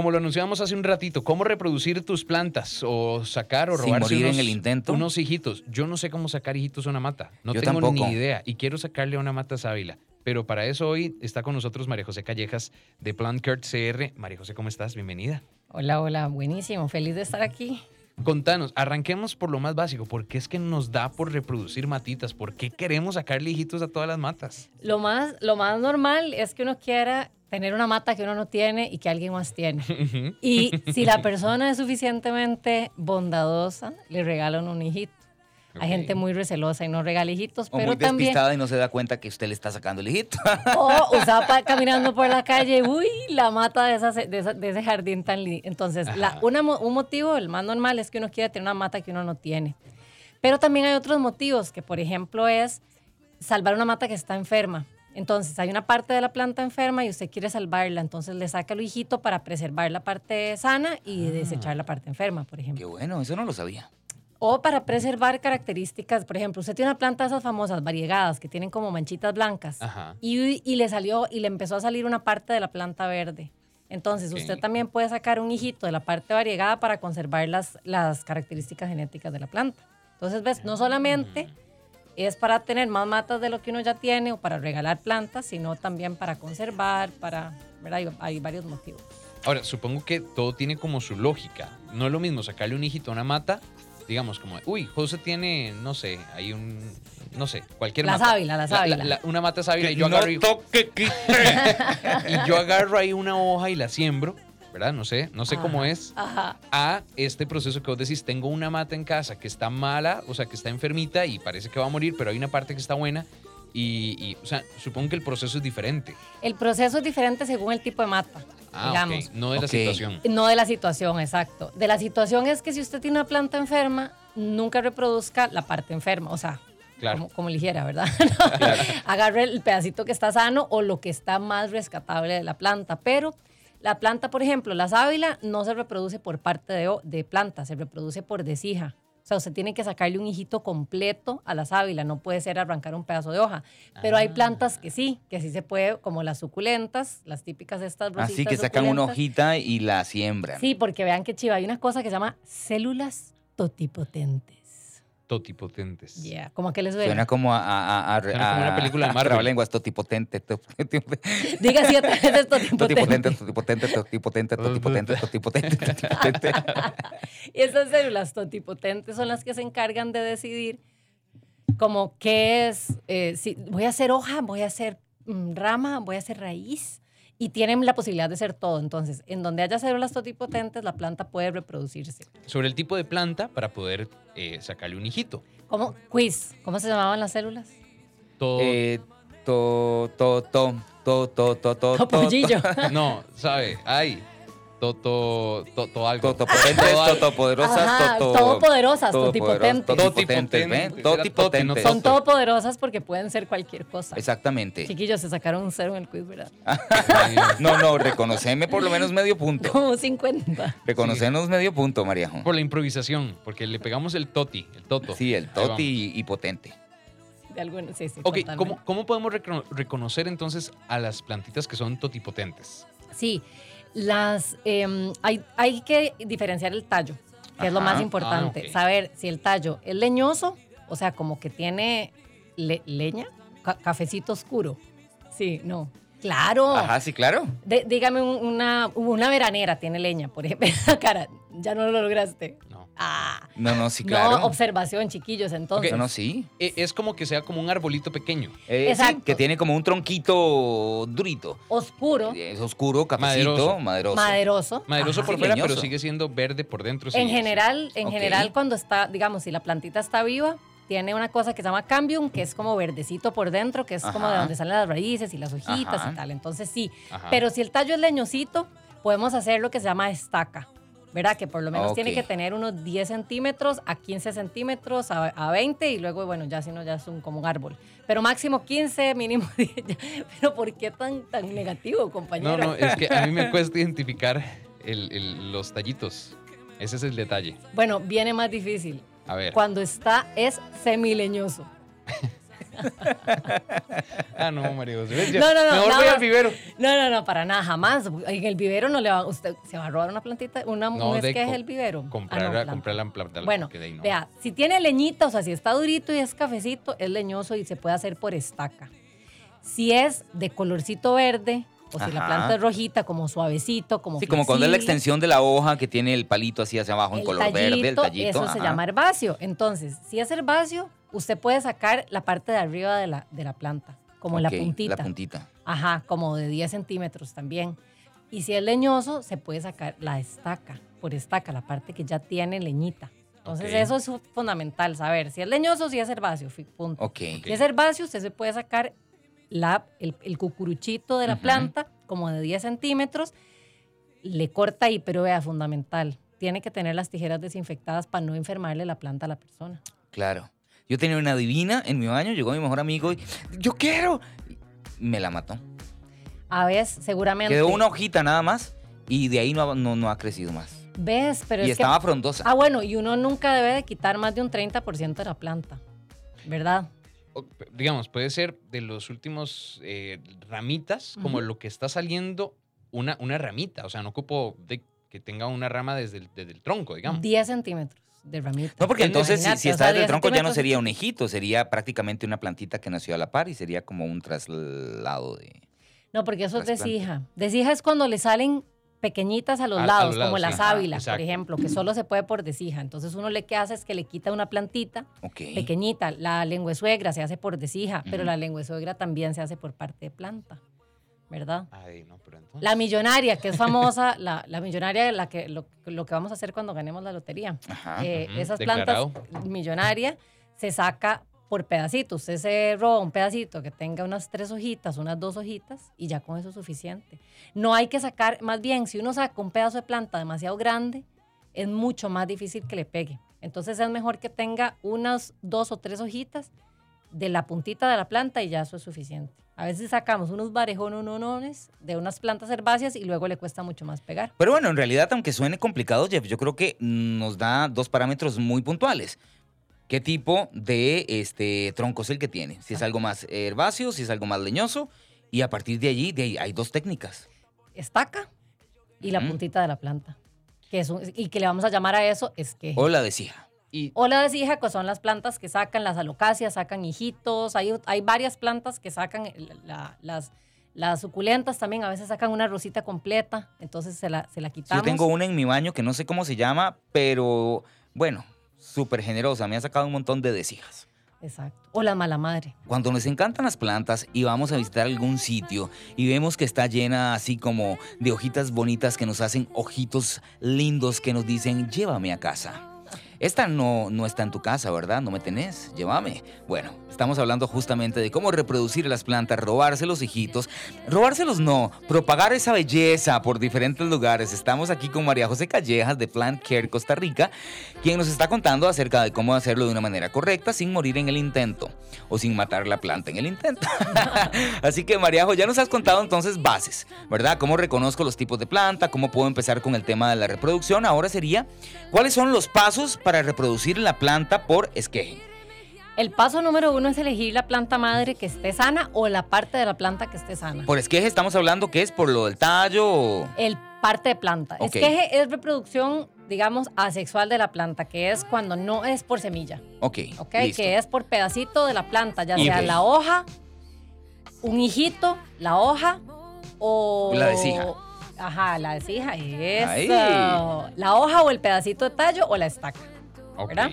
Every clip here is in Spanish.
Como lo anunciamos hace un ratito, ¿cómo reproducir tus plantas o sacar o Sin robarse morir en unos, el intento. unos hijitos? Yo no sé cómo sacar hijitos a una mata. No Yo tengo tampoco. ni idea y quiero sacarle a una mata sábila. Pero para eso hoy está con nosotros María José Callejas de Plant Care CR. María José, ¿cómo estás? Bienvenida. Hola, hola, buenísimo, feliz de estar aquí. Contanos, arranquemos por lo más básico. ¿Por qué es que nos da por reproducir matitas? ¿Por qué queremos sacarle hijitos a todas las matas? Lo más, lo más normal es que uno quiera tener una mata que uno no tiene y que alguien más tiene. Ujú. Y si la persona es suficientemente bondadosa, le regalan un hijito. Ok. Hay gente muy recelosa y no regala hijitos, O pero muy también... despistada y no se da cuenta que usted le está sacando el hijito. O usaba caminando por la calle, uy, la mata de, esa- de, esa- de ese jardín tan lindo. Entonces, la- una un motivo, el más normal, es que uno quiere tener una mata que uno no tiene. Pero también hay otros motivos, que por ejemplo es salvar una mata que está enferma. Entonces, hay una parte de la planta enferma y usted quiere salvarla, entonces le saca el hijito para preservar la parte sana y Ah. desechar la parte enferma, por ejemplo. Qué bueno, eso no lo sabía. O para preservar características, por ejemplo, usted tiene una planta de esas famosas, variegadas, que tienen como manchitas blancas, Ajá. y, y le salió, y le empezó a salir una parte de la planta verde. Entonces, usted también puede sacar un hijito de la parte variegada para conservar las, las características genéticas de la planta. Entonces, ves, no solamente es para tener más matas de lo que uno ya tiene o para regalar plantas, sino también para conservar, para, ¿verdad? Hay, hay varios motivos. Ahora, supongo que todo tiene como su lógica. No es lo mismo sacarle un hijito a una mata, digamos como, uy, José tiene, no sé, hay un, no sé, cualquier La mata. sábila, la sábila. una mata sábila y yo agarro y, y yo agarro ahí una hoja y la siembro, ¿verdad? No sé, no sé cómo es. Ajá. A este proceso que vos decís, tengo una mata en casa que está mala, o sea, que está enfermita y parece que va a morir, pero hay una parte que está buena. Y, y, o sea, supongo que el proceso es diferente. El proceso es diferente según el tipo de mata, Ah, digamos. No de la situación. No de la situación, exacto. De la situación es que si usted tiene una planta enferma, nunca reproduzca la parte enferma, o sea, Claro. como, como eligiera, ¿verdad? Agarre el pedacito que está sano o lo que está más rescatable de la planta. Pero la planta, por ejemplo, la sábila no se reproduce por parte de, o- de planta, se reproduce por deshija. O sea, usted tiene que sacarle un hijito completo a la sábila, no puede ser arrancar un pedazo de hoja. Pero hay plantas que sí, que sí se puede, como las suculentas, las típicas de estas rositas Así que sacan una hojita y la siembran. Sí, porque vean que chiva, hay una cosa que se llama células totipotentes. Totipotentes. Yeah, ¿cómo que les suena? Suena como a, a, a, Suena como una película de Marvel. lenguas totipotente. totipotente, Diga siete veces Totipotente, totipotente. totipotente, totipotente, totipotente, totipotente, totipotente. Y esas células totipotentes son las que se encargan de decidir como qué es, eh, si voy a hacer hoja, voy a hacer mm, rama, voy a hacer raíz. Y tienen la posibilidad de ser todo. Entonces, en donde haya células totipotentes, la planta puede reproducirse. Sobre el tipo de planta para poder eh, sacarle un hijito. ¿Cómo? Quiz. ¿Cómo se llamaban las células? Todo. Eh, to, to, to, to, to, to, to, to, Topollillo. no, ¿sabe? Ay. Toto. Toto algo. Totopotentes, totopoderosas, toto... todopoderosas, totipotentes. Totipotentes. Totipotentes. Son todopoderosas porque pueden ser cualquier cosa. Exactamente. Chiquillos, se sacaron un cero en el quiz, ¿verdad? No, no, reconoceme por lo menos medio punto. Como 50. Reconocernos medio punto, Mariajo. Por la improvisación, porque le pegamos el toti, el toto. Sí, el toti y potente. De algunos, sí, sí. Ok. ¿cómo, cómo podemos recono- reconocer entonces a las plantitas que son totipotentes? Sí, las, em, hay, hay que diferenciar el tallo, que es lo más importante. Ah, ok. Saber si el tallo es leñoso, o sea, como que tiene le- leña, ca- cafecito oscuro. Sí, no. Claro. Ajá, sí, claro. De- dígame un- una, una veranera tiene leña, por ejemplo. Cara, ya no lo lograste. No. Ah, No, no, sí, claro. no, observación, chiquillos, entonces. No, no, sí. E- Es como que sea como un arbolito pequeño. Eh, sí, Exacto. que tiene como un tronquito durito. Oscuro, Es oscuro, cafecito, Maderoso. maderoso. maderoso. Maderoso Ajá. por Sí, fuera, leñoso. pero sigue siendo verde por dentro. En sí. general, en general cuando está, digamos, si la plantita está viva, tiene una cosa que se llama cambium, que es como verdecito por dentro, que es como de donde salen las raíces y las hojitas Ajá. y tal. Entonces sí. Ajá. Pero si el tallo es leñosito, podemos hacer lo que se llama estaca. ¿Verdad? Que por lo menos tiene que tener unos 10 centímetros a 15 centímetros a, a 20 y luego, bueno, ya si no, ya es un, como un árbol. Pero máximo 15, mínimo 10. ya. Pero ¿por qué tan, tan negativo, compañero? No, no, es que a mí me cuesta identificar el- el- los tallitos. Ese es el detalle. Bueno, viene más difícil. A ver. Cuando está, es semileñoso. Ah, no, María José. No, no, no, Mejor nada voy al más. vivero. No, no, no, para nada, jamás. En el vivero no le va usted se va a robar una plantita, una No, esqueje co- del vivero. Ah, Comprar, no, planta. comprar la planta. Bueno, porque de ahí no. vea, si tiene leñita, o sea, si está durito y es cafecito, es leñoso y se puede hacer por estaca. Si es de colorcito verde, o si la planta es rojita, como suavecito, como Sí, como cuando es la extensión de la hoja que tiene el palito así hacia abajo en el color verde, el tallito. Eso se llama herbáceo. Entonces, si es herbáceo, usted puede sacar la parte de arriba de la, de la planta, como la puntita. La puntita. Ajá, como de 10 centímetros también. Y si es leñoso, se puede sacar la estaca, por estaca, la parte que ya tiene leñita. Entonces, Ok. eso es fu- fundamental, saber si es leñoso o si es herbáceo. Punto. Ok. Si es herbáceo, usted se puede sacar la, el, el cucuruchito de la planta, como de 10 centímetros, le corta ahí, pero vea, fundamental. Tiene que tener las tijeras desinfectadas para no enfermarle la planta a la persona. Claro. Yo tenía una divina en mi baño, llegó mi mejor amigo y yo quiero. Y Me la mató. A veces, seguramente. Quedó una hojita nada más y de ahí no, ha- no, no ha crecido más. ¿Ves? Pero y es que estaba frondosa. Ah, bueno, y uno nunca debe de quitar más de un 30% de la planta, ¿verdad? O, digamos, puede ser de los últimos eh, ramitas, como lo que está saliendo, una, una ramita. O sea, no ocupo de que tenga una rama desde el, desde el tronco, digamos. 10 centímetros de ramita. No, porque entonces si, si o está sea, desde el 10 tronco ya no sería un ejito, sería prácticamente una plantita que nació a la par y sería como un traslado de... No, porque eso es desija. Desija es cuando le salen pequeñitas a los A- a lados, los lados, como la sí. sábila, por ejemplo, que solo se puede por desija. Entonces uno le que hace es que le quita una plantita pequeñita. La lengua suegra se hace por desija, pero la lengua suegra también se hace por parte de planta, ¿verdad? Ay, no, pero entonces. La millonaria, que es famosa, la, la millonaria, la que, lo, lo que vamos a hacer cuando ganemos la lotería. Ajá. Eh, esas declarado. plantas millonaria se saca por pedacitos. Usted se roba un pedacito que tenga unas tres hojitas, unas dos hojitas y ya con eso es suficiente. No hay que sacar, más bien, si uno saca un pedazo de planta demasiado grande, es mucho más difícil que le pegue. Entonces es mejor que tenga unas dos o tres hojitas de la puntita de la planta y ya eso es suficiente. A veces sacamos unos barejononones de unas plantas herbáceas y luego le cuesta mucho más pegar. Pero bueno, en realidad, aunque suene complicado, Jeff, yo creo que nos da dos parámetros muy puntuales. ¿Qué tipo de este, tronco es el que tiene? Si es algo más herbáceo, si es algo más leñoso. Y a partir de allí, de ahí hay dos técnicas. estaca y la puntita de la planta. Que es un- y que le vamos a llamar a eso esqueje. O la desija. Y O la desija, que son las plantas que sacan las alocacias, sacan hijitos. Hay, hay varias plantas que sacan la- las, las suculentas también. A veces sacan una rosita completa, entonces se la, se la quitamos. Yo tengo una en mi baño que no sé cómo se llama, pero bueno, súper generosa. Me ha sacado un montón de desijas. Exacto. O la mala madre. Cuando nos encantan las plantas y vamos a visitar algún sitio y vemos que está llena así como de hojitas bonitas que nos hacen ojitos lindos que nos dicen, llévame a casa. Esta no, no está en tu casa, ¿verdad? No me tenés, llévame. Bueno, estamos hablando justamente de cómo reproducir las plantas, robarse los hijitos. Robárselos no, propagar esa belleza por diferentes lugares. Estamos aquí con María José Callejas de Plant Care Costa Rica, quien nos está contando acerca de cómo hacerlo de una manera correcta sin morir en el intento o sin matar la planta en el intento. Así que Mariajo, ya nos has contado entonces bases, ¿verdad? Cómo reconozco los tipos de planta, cómo puedo empezar con el tema de la reproducción. Ahora sería, ¿cuáles son los pasos para reproducir la planta por esqueje? El paso número uno es elegir la planta madre que esté sana o la parte de la planta que esté sana. Por esqueje estamos hablando que es por lo del tallo. o- El parte de planta. Esqueje es reproducción, digamos, asexual de la planta, que es cuando no es por semilla. Ok, ¿ok? listo. Que es por pedacito de la planta, ya sea la hoja, un hijito, la hoja o... La desija. Ajá, la desija, eso. Ahí. La hoja o el pedacito de tallo o la estaca. ¿Verdad?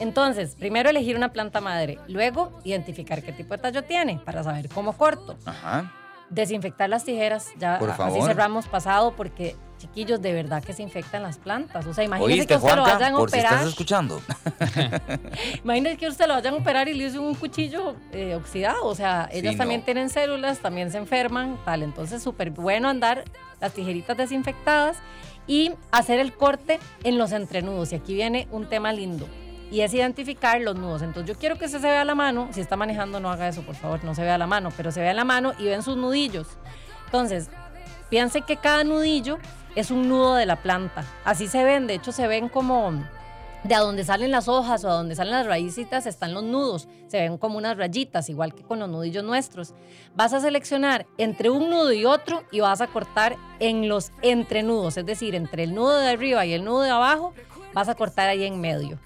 Entonces, primero elegir una planta madre, luego identificar qué tipo de tallo tiene para saber cómo corto. Ajá. Desinfectar las tijeras, ya Por así favor. cerramos pasado porque chiquillos de verdad que se infectan las plantas. O sea, imagínense Oíste, que usted lo Juanca, vayan a por si operar. estás escuchando. Imagínense que usted lo vayan a operar y le usen un cuchillo eh, oxidado. O sea, Sí, ellas también no. tienen células, también se enferman, tal. Entonces, súper bueno andar las tijeritas desinfectadas y hacer el corte en los entrenudos. Y aquí viene un tema lindo. Y es identificar los nudos. Entonces, yo quiero que usted se vea la mano. Si está manejando, no haga eso, por favor. No se vea la mano, pero se vea la mano y ven sus nudillos. Entonces, piense que cada nudillo es un nudo de la planta. Así se ven, de hecho se ven como, de a donde salen las hojas o a donde salen las raícitas están los nudos. Se ven como unas rayitas, igual que con los nudillos nuestros. Vas a seleccionar entre un nudo y otro y vas a cortar en los entrenudos, es decir, entre el nudo de arriba y el nudo de abajo, vas a cortar ahí en medio.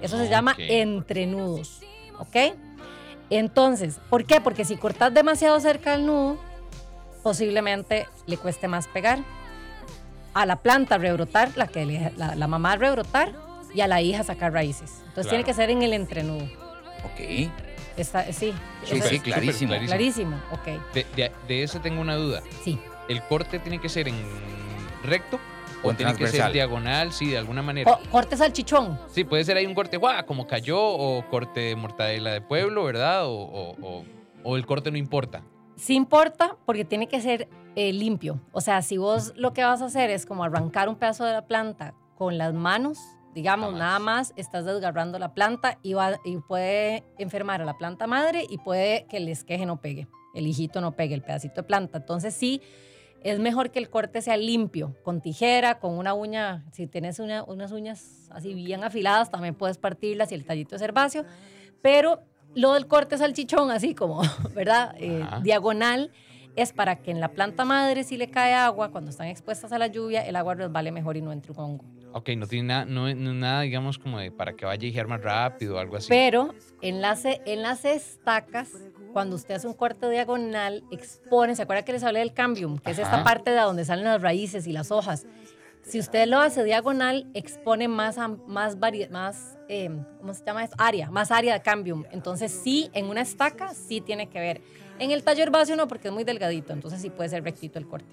Eso se llama entrenudos. ¿Ok? Entonces, ¿por qué? Porque si cortas demasiado cerca del nudo, posiblemente le cueste más pegar. A la planta rebrotar, la, que le- la, la mamá rebrotar, y a la hija sacar raíces. Entonces Claro. tiene que ser en el entrenudo. Ok. Está, sí, Sí, eso clarísimo. clarísimo. Ok, De, de, de ese tengo una duda. sí. ¿El corte tiene que ser en recto O o en tiene que ser diagonal? Sí, de alguna manera. Co- cortes al chichón. Sí, puede ser ahí un corte, ¡guau! Como cayó, o corte de mortadela de pueblo, ¿verdad? O, o- o- o el corte no importa. Sí importa porque tiene que ser eh, limpio. O sea, si vos lo que vas a hacer es como arrancar un pedazo de la planta con las manos, digamos, Jamás. nada más, estás desgarrando la planta y, va, y puede enfermar a la planta madre y puede que el esqueje no pegue, el hijito no pegue, el pedacito de planta. Entonces sí, es mejor que el corte sea limpio, con tijera, con una uña, si tienes una- unas uñas así bien afiladas, también puedes partirlas y el tallito es herbáceo, pero lo del corte salchichón, así como, ¿verdad? Eh, diagonal, es para que en la planta madre, si le cae agua, cuando están expuestas a la lluvia, el agua resbale mejor y no entre un hongo. Ok, no tiene nada, no, no nada, digamos, como de para que vaya a hijar más rápido o algo así. Pero en las, en las estacas, cuando usted hace un corte diagonal, expone, ¿se acuerda que les hablé del cambium? Que es esta parte de donde salen las raíces y las hojas. Si usted lo hace diagonal, expone más, más, vari- más eh, ¿cómo se llama esto? Área, más área de cambium. Entonces sí, en una estaca sí tiene que ver. En el tallo herbáceo no, porque es muy delgadito, entonces sí puede ser rectito el corte.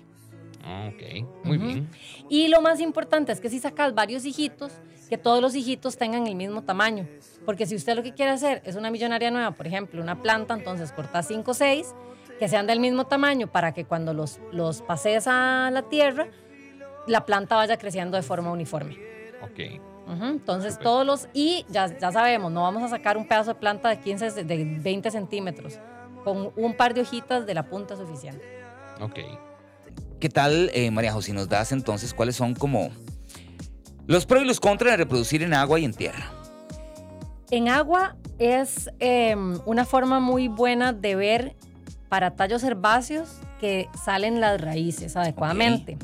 Ah, ok, muy Ujú. bien. Y lo más importante es que si sacas varios hijitos, que todos los hijitos tengan el mismo tamaño. Porque si usted lo que quiere hacer es una millonaria nueva, por ejemplo, una planta, entonces corta 5 o 6, que sean del mismo tamaño para que cuando los, los pases a la tierra, la planta vaya creciendo de forma uniforme. Ok. Ujú, Entonces Súper. todos los, y ya, ya sabemos, no vamos a sacar un pedazo de planta de 15, ce- de 20 centímetros, con un par de hojitas de la punta suficiente. Ok. ¿Qué tal, eh, María José? Nos das entonces cuáles son como los pros y los contras de reproducir en agua y en tierra. En agua es eh, una forma muy buena de ver para tallos herbáceos que salen las raíces adecuadamente.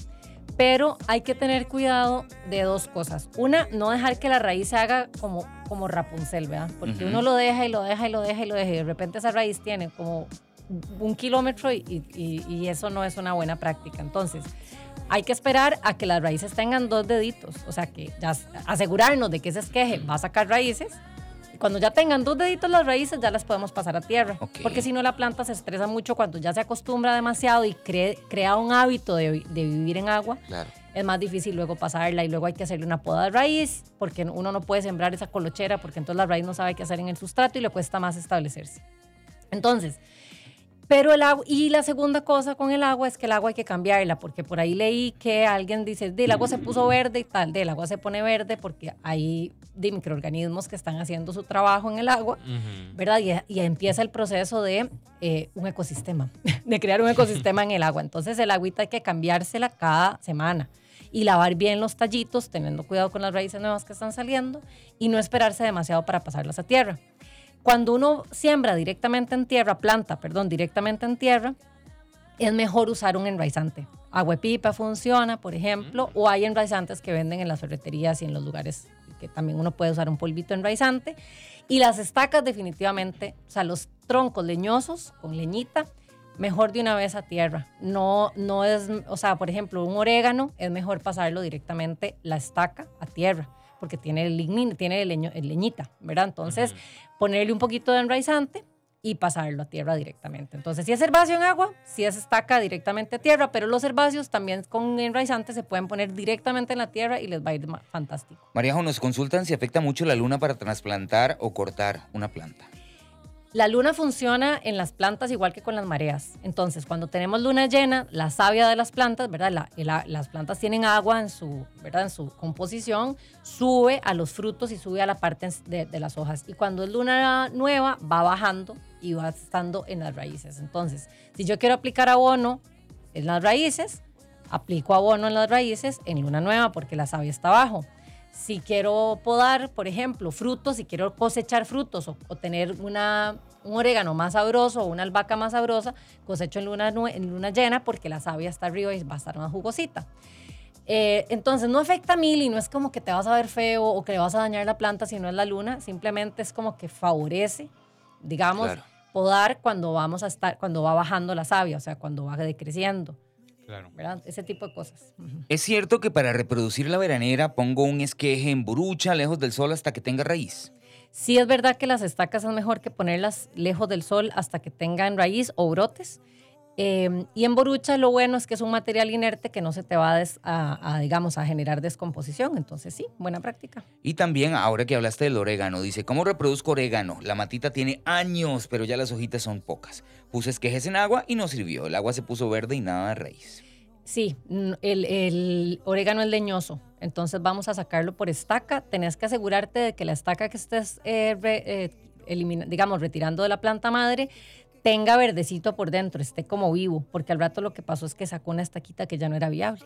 Pero hay que tener cuidado de dos cosas. Una, no dejar que la raíz se haga como, como Rapunzel, ¿verdad? Porque uno lo deja y lo deja y lo deja y lo deja y de repente esa raíz tiene como un kilómetro y, y- y eso no es una buena práctica. Entonces, hay que esperar a que las raíces tengan dos deditos. O sea, que ya asegurarnos de que ese esqueje va a sacar raíces. Cuando ya tengan dos deditos las raíces, ya las podemos pasar a tierra. Porque si no, la planta se estresa mucho cuando ya se acostumbra demasiado y cree- crea un hábito de, vi- de vivir en agua. Claro. Es más difícil luego pasarla y luego hay que hacerle una poda de raíz porque uno no puede sembrar esa colochera porque entonces la raíz no sabe qué hacer en el sustrato y le cuesta más establecerse. Entonces, pero el agua, y la segunda cosa con el agua es que el agua hay que cambiarla, porque por ahí leí que alguien dice, "Di, el agua se puso verde y tal, del agua se pone verde porque hay de microorganismos que están haciendo su trabajo en el agua, Ujú. ¿verdad? Y, y empieza el proceso de eh, un ecosistema, de crear un ecosistema en el agua. Entonces el agüita hay que cambiársela cada semana y lavar bien los tallitos, teniendo cuidado con las raíces nuevas que están saliendo y no esperarse demasiado para pasarlas a tierra. Cuando uno siembra directamente en tierra, planta, perdón, directamente en tierra, es mejor usar un enraizante. Agua de pipa funciona, por ejemplo, o hay enraizantes que venden en las ferreterías y en los lugares que también uno puede usar un polvito enraizante. Y las estacas definitivamente, o sea, los troncos leñosos con leñita, mejor de una vez a tierra. No, no es, o sea, por ejemplo, un orégano es mejor pasarlo directamente la estaca a tierra, porque tiene el lignin, tiene el leño- leñita, ¿verdad? Entonces, ponerle un poquito de enraizante y pasarlo a tierra directamente. Entonces, si es herbáceo en agua, si es estaca directamente a tierra, pero los herbáceos también con enraizante se pueden poner directamente en la tierra y les va a ir fantástico. María nos consultan si afecta mucho la luna para trasplantar o cortar una planta. La luna funciona en las plantas igual que con las mareas. Entonces, cuando tenemos luna llena, la savia de las plantas, ¿verdad? La- la- las plantas tienen agua en su, ¿verdad? En su composición, sube a los frutos y sube a la parte de, de las hojas. Y cuando es luna nueva, va bajando y va estando en las raíces. Entonces, si yo quiero aplicar abono en las raíces, aplico abono en las raíces en luna nueva porque la savia está abajo. Si quiero podar, por ejemplo, frutos, si quiero cosechar frutos o, o tener una, un orégano más sabroso o una albahaca más sabrosa, cosecho en luna, en luna llena porque la savia está arriba y va a estar más jugosita. Eh, entonces no afecta a mil y no es como que te vas a ver feo o que le vas a dañar la planta si no es la luna, simplemente es como que favorece, digamos, Claro. podar cuando vamos a estar, cuando va bajando la savia, o sea, cuando va decreciendo, Claro. ¿verdad? Ese tipo de cosas. ¿Es cierto que para reproducir la veranera pongo un esqueje en borucha, lejos del sol, hasta que tenga raíz? Sí es verdad que las estacas es mejor que ponerlas lejos del sol hasta que tengan raíz o brotes. Eh, y en borucha lo bueno es que es un material inerte que no se te va a, des- a- a, digamos, a generar descomposición. Entonces sí, buena práctica. Y también, ahora que hablaste del orégano, dice, ¿cómo reproduzco orégano? La matita tiene años, pero ya las hojitas son pocas. Puse esquejes en agua y no sirvió. El agua se puso verde y nada de raíz. Sí, el, el orégano es leñoso, entonces vamos a sacarlo por estaca. Tenés que asegurarte de que la estaca que estés, eh, re- eh, elimina- digamos, retirando de la planta madre tenga verdecito por dentro, esté como vivo, porque al rato lo que pasó es que sacó una estaquita que ya no era viable.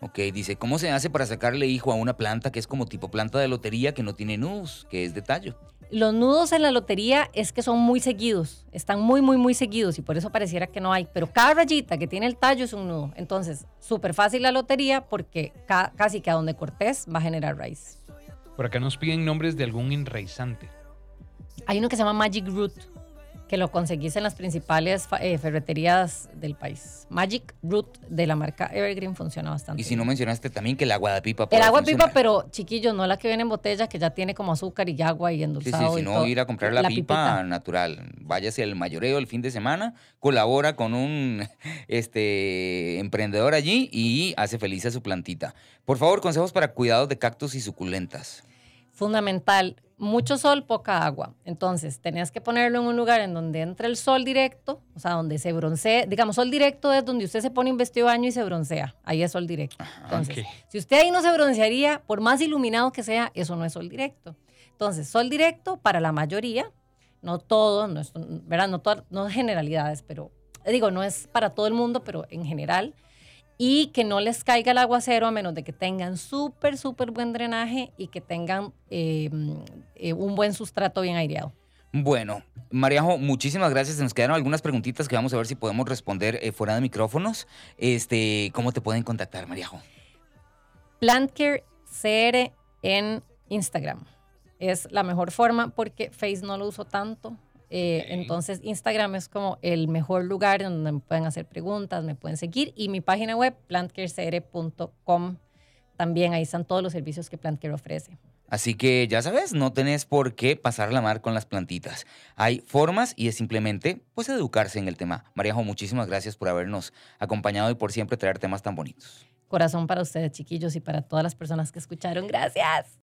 Ok, dice, ¿cómo se hace para sacarle hijo a una planta que es como tipo planta de lotería que no tiene nudos, que es de tallo? Los nudos en la lotería es que son muy seguidos, están muy, muy, muy seguidos y por eso pareciera que no hay, pero cada rayita que tiene el tallo es un nudo. Entonces, súper fácil la lotería porque ca- casi que a donde cortés va a generar raíz. Por acá nos piden nombres de algún enraizante. Hay uno que se llama Magic Root, que lo conseguís en las principales eh, ferreterías del país. Magic Root de la marca Evergreen funciona bastante. Y si no mencionaste también que el agua de pipa el agua pipa, funcionar. pero chiquillos, no la que viene en botella, que ya tiene como azúcar y agua y Sí, sí, endulzado. si y no, todo. ir a comprar la, pipa pipita. natural. Váyase al mayoreo el fin de semana, colabora con un este, emprendedor allí y hace feliz a su plantita. Por favor, consejos para cuidados de cactus y suculentas. Fundamental, mucho sol, poca agua. Entonces, tenías que ponerlo en un lugar en donde entre el sol directo, o sea, donde se broncee. Digamos, sol directo es donde usted se pone un vestido de baño y se broncea. Ahí es sol directo. Entonces, si usted ahí no se broncearía, por más iluminado que sea, eso no es sol directo. Entonces, sol directo para la mayoría, no todo, no es, ¿verdad? No, todas- no generalidades, pero digo, no es para todo el mundo, pero en general. Y que no les caiga el aguacero a menos de que tengan súper, súper buen drenaje y que tengan eh, eh, un buen sustrato bien aireado. Bueno, Mariajo, muchísimas gracias. Se nos quedaron algunas preguntitas que vamos a ver si podemos responder eh, fuera de micrófonos. Este, ¿Cómo te pueden contactar, Mariajo? Plantcare CR en Instagram. Es la mejor forma porque Face no lo uso tanto. Eh. Entonces Instagram es como el mejor lugar donde me pueden hacer preguntas, me pueden seguir. Y mi página web, plantcarecr.com, también ahí están todos los servicios que Plantcare ofrece. Así que ya sabes, no tenés por qué pasar la mar con las plantitas. Hay formas y es simplemente pues educarse en el tema. Mariajo, muchísimas gracias por habernos acompañado y por siempre traer temas tan bonitos. Corazón para ustedes, chiquillos, y para todas las personas que escucharon. Gracias.